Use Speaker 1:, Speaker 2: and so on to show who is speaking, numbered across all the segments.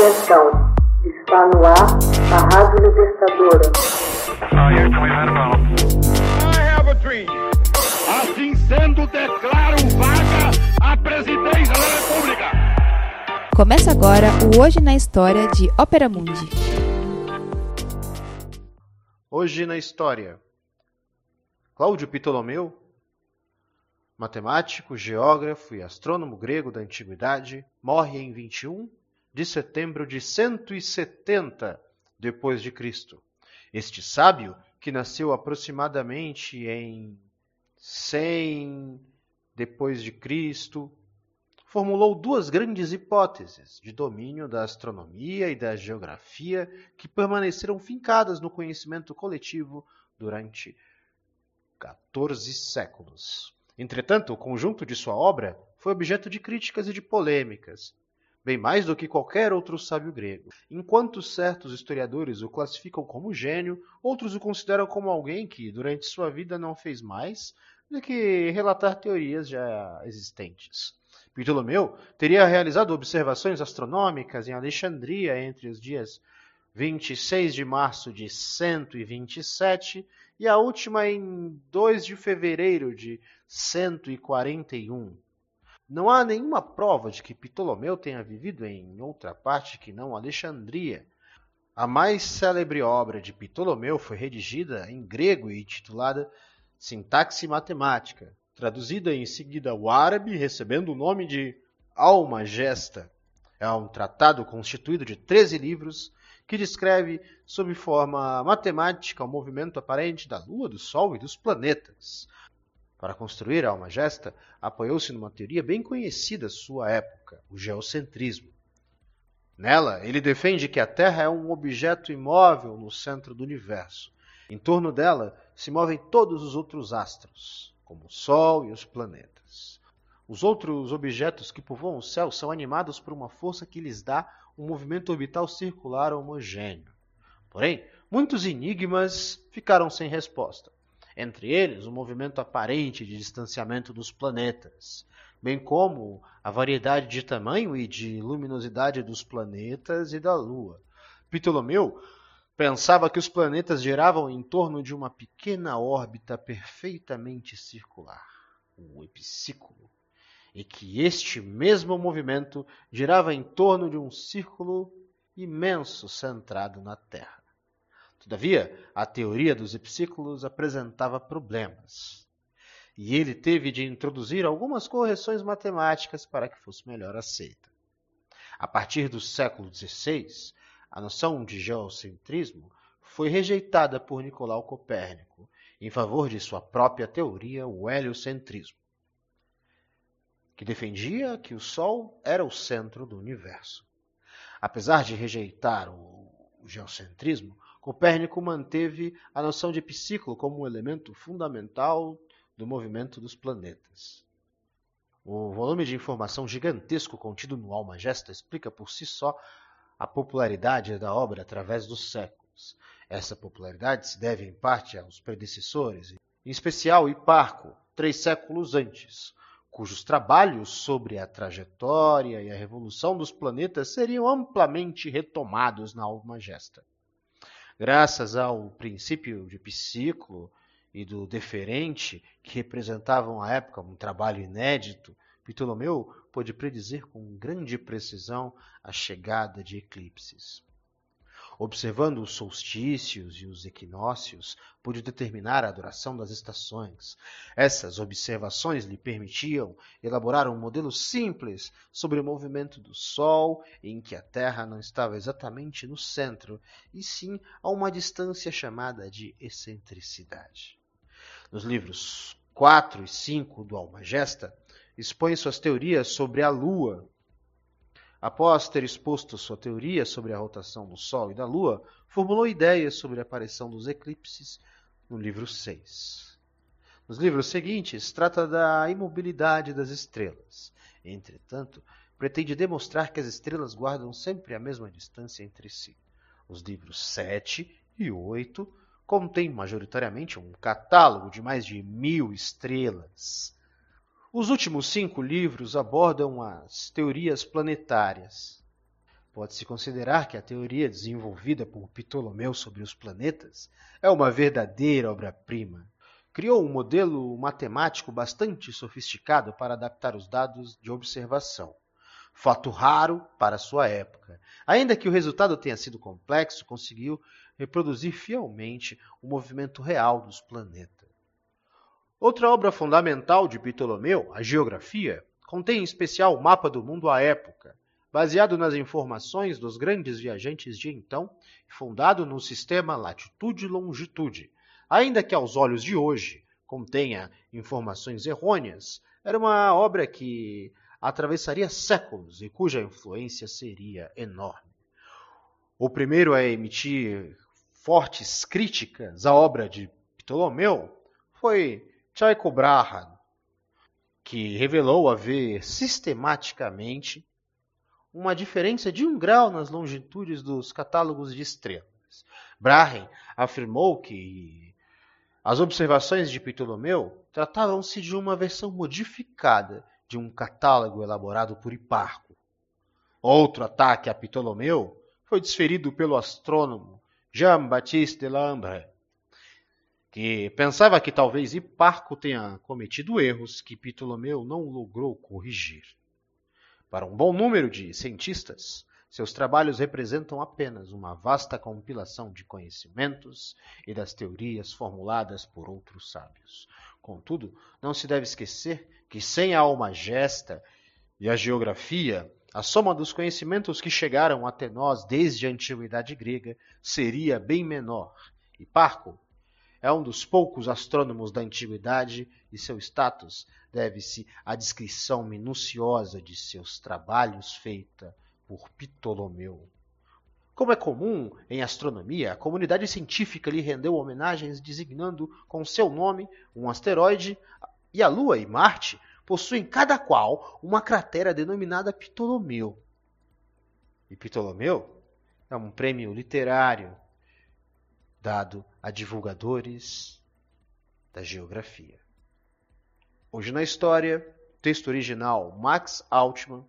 Speaker 1: Atenção, está no ar a Rádio Libertadora.
Speaker 2: Assim sendo, declaro vaga a presidência da República.
Speaker 3: Começa agora o Hoje na História de Ópera Mundi.
Speaker 4: Hoje na História. Cláudio Ptolomeu, matemático, geógrafo e astrônomo grego da antiguidade, morre em 21 de setembro de 170 depois de Cristo. Este sábio, que nasceu aproximadamente em 100 depois de Cristo, formulou duas grandes hipóteses de domínio da astronomia e da geografia que permaneceram fincadas no conhecimento coletivo durante 14 séculos. Entretanto, o conjunto de sua obra foi objeto de críticas e de polêmicas, bem mais do que qualquer outro sábio grego. Enquanto certos historiadores o classificam como gênio, outros o consideram como alguém que, durante sua vida, não fez mais do que relatar teorias já existentes. Ptolomeu teria realizado observações astronômicas em Alexandria entre os dias 26 de março de 127 e a última em 2 de fevereiro de 141. Não há nenhuma prova de que Ptolomeu tenha vivido em outra parte que não Alexandria. A mais célebre obra de Ptolomeu foi redigida em grego e titulada Sintaxe Matemática, traduzida em seguida ao árabe, recebendo o nome de Almagesta. É um tratado constituído de 13 livros que descreve sob forma matemática o movimento aparente da Lua, do Sol e dos planetas. Para construir a Almagesta, apoiou-se numa teoria bem conhecida à sua época, o geocentrismo. Nela, ele defende que a Terra é um objeto imóvel no centro do universo. Em torno dela se movem todos os outros astros, como o Sol e os planetas. Os outros objetos que povoam o céu são animados por uma força que lhes dá um movimento orbital circular homogêneo. Porém, muitos enigmas ficaram sem resposta entre eles o movimento aparente de distanciamento dos planetas, bem como a variedade de tamanho e de luminosidade dos planetas e da Lua. Ptolomeu pensava que os planetas giravam em torno de uma pequena órbita perfeitamente circular, o epiciclo, e que este mesmo movimento girava em torno de um círculo imenso centrado na Terra. Todavia, a teoria dos epiciclos apresentava problemas, e ele teve de introduzir algumas correções matemáticas para que fosse melhor aceita. A partir do século XVI, a noção de geocentrismo foi rejeitada por Nicolau Copérnico em favor de sua própria teoria, o heliocentrismo, que defendia que o Sol era o centro do universo. Apesar de rejeitar o geocentrismo, Copérnico manteve a noção de epiciclo como um elemento fundamental do movimento dos planetas. O volume de informação gigantesco contido no Almagesta explica por si só a popularidade da obra através dos séculos. Essa popularidade se deve em parte aos predecessores, em especial Hiparco, três séculos antes, cujos trabalhos sobre a trajetória e a revolução dos planetas seriam amplamente retomados na Almagesta graças ao princípio de psiclo e do deferente, que representavam à época um trabalho inédito, Ptolomeu pôde predizer com grande precisão a chegada de eclipses. Observando os solstícios e os equinócios, pôde determinar a duração das estações. Essas observações lhe permitiam elaborar um modelo simples sobre o movimento do Sol, em que a Terra não estava exatamente no centro, e sim a uma distância chamada de excentricidade. Nos livros 4 e 5 do Almagesta, expõe suas teorias sobre a Lua Após ter exposto sua teoria sobre a rotação do Sol e da Lua, formulou ideias sobre a aparição dos eclipses no livro 6. Nos livros seguintes, trata da imobilidade das estrelas. Entretanto, pretende demonstrar que as estrelas guardam sempre a mesma distância entre si. Os livros 7 e 8 contêm majoritariamente um catálogo de mais de mil estrelas os últimos cinco livros abordam as teorias planetárias. Pode-se considerar que a teoria desenvolvida por Ptolomeu sobre os planetas é uma verdadeira obra-prima. Criou um modelo matemático bastante sofisticado para adaptar os dados de observação. Fato raro para sua época. Ainda que o resultado tenha sido complexo, conseguiu reproduzir fielmente o movimento real dos planetas. Outra obra fundamental de Ptolomeu, a Geografia, contém em especial o mapa do mundo à época, baseado nas informações dos grandes viajantes de então e fundado no sistema latitude-longitude. Ainda que aos olhos de hoje contenha informações errôneas, era uma obra que atravessaria séculos e cuja influência seria enorme. O primeiro a emitir fortes críticas à obra de Ptolomeu foi Tycho Brahe, que revelou haver sistematicamente uma diferença de um grau nas longitudes dos catálogos de estrelas. Brahe afirmou que as observações de Ptolomeu tratavam-se de uma versão modificada de um catálogo elaborado por Hiparco. Outro ataque a Ptolomeu foi desferido pelo astrônomo Jean-Baptiste Delambre, que pensava que talvez Hiparco tenha cometido erros que Ptolomeu não logrou corrigir. Para um bom número de cientistas, seus trabalhos representam apenas uma vasta compilação de conhecimentos e das teorias formuladas por outros sábios. Contudo, não se deve esquecer que sem a alma gesta e a geografia, a soma dos conhecimentos que chegaram até nós desde a antiguidade grega seria bem menor. E Parco é um dos poucos astrônomos da antiguidade e seu status deve-se à descrição minuciosa de seus trabalhos feita por Ptolomeu. Como é comum em astronomia, a comunidade científica lhe rendeu homenagens designando com seu nome um asteroide e a Lua e Marte possuem cada qual uma cratera denominada Ptolomeu. E Ptolomeu é um prêmio literário dado a divulgadores da geografia. Hoje na história, texto original Max Altman,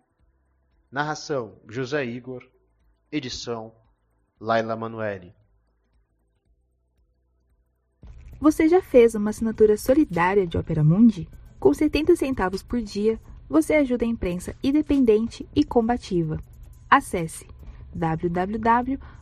Speaker 4: narração José Igor, edição Laila Manuelle.
Speaker 3: Você já fez uma assinatura solidária de Opera Mundi? Com 70 centavos por dia, você ajuda a imprensa independente e combativa. Acesse www.operamundi.com.br